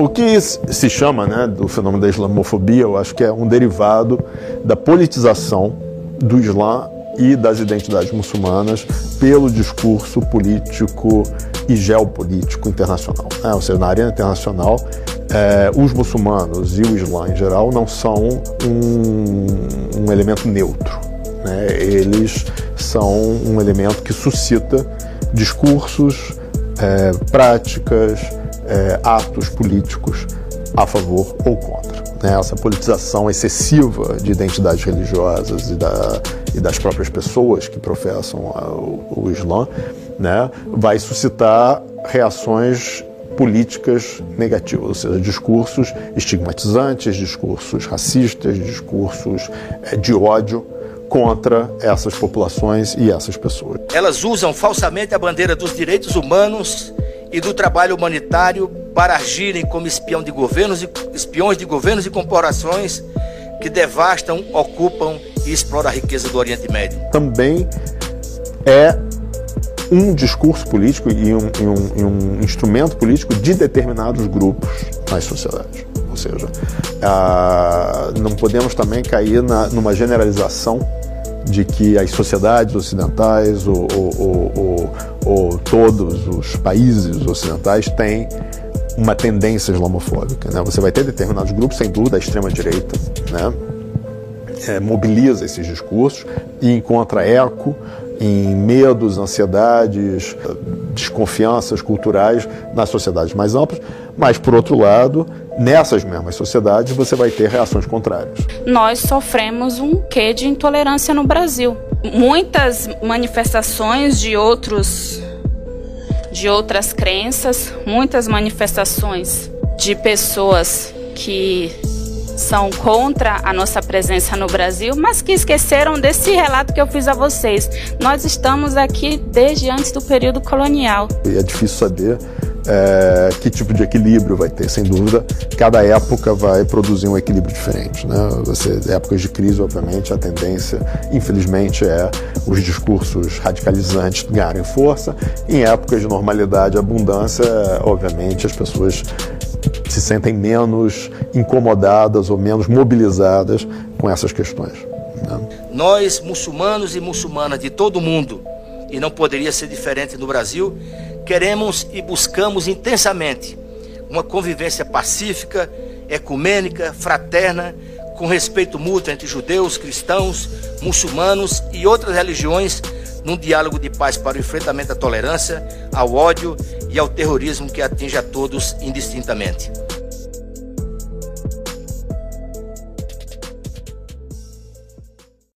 O que se chama né, do fenômeno da islamofobia, eu acho que é um derivado da politização do Islã e das identidades muçulmanas pelo discurso político e geopolítico internacional. Né? Ou seja, na arena internacional, eh, os muçulmanos e o Islã em geral não são um, um elemento neutro. Né? Eles são um elemento que suscita discursos, eh, práticas, eh, atos políticos a favor ou contra. Né? Essa politização excessiva de identidades religiosas e, da, e das próprias pessoas que professam o, o Islã né? vai suscitar reações políticas negativas, ou seja, discursos estigmatizantes, discursos racistas, discursos eh, de ódio contra essas populações e essas pessoas. Elas usam falsamente a bandeira dos direitos humanos e do trabalho humanitário para agirem como espião de governos e, espiões de governos e corporações que devastam, ocupam e exploram a riqueza do Oriente Médio. Também é um discurso político e um, e um, e um instrumento político de determinados grupos nas sociedades. Ou seja, ah, não podemos também cair na, numa generalização de que as sociedades ocidentais ou, ou, ou, ou, todos os países ocidentais têm uma tendência islamofóbica. Né? Você vai ter determinados grupos, sem dúvida, a extrema-direita, né? É, mobiliza esses discursos e encontra eco em medos, ansiedades, desconfianças culturais nas sociedades mais amplas, mas, por outro lado, nessas mesmas sociedades você vai ter reações contrárias. Nós sofremos um quê de intolerância no Brasil. Muitas manifestações de outros de outras crenças, muitas manifestações de pessoas que são contra a nossa presença no Brasil, mas que esqueceram desse relato que eu fiz a vocês. Nós estamos aqui desde antes do período colonial. E é difícil saber é, que tipo de equilíbrio vai ter, sem dúvida. Cada época vai produzir um equilíbrio diferente. Né? Você, épocas de crise, obviamente, a tendência, infelizmente, é os discursos radicalizantes ganharem força. Em épocas de normalidade, abundância, obviamente, as pessoas se sentem menos incomodadas ou menos mobilizadas com essas questões. Né? Nós, muçulmanos e muçulmanas de todo o mundo, e não poderia ser diferente no Brasil, queremos e buscamos intensamente uma convivência pacífica, ecumênica, fraterna, com respeito mútuo entre judeus, cristãos, muçulmanos e outras religiões, num diálogo de paz para o enfrentamento à tolerância, ao ódio e ao terrorismo que atinge a todos indistintamente.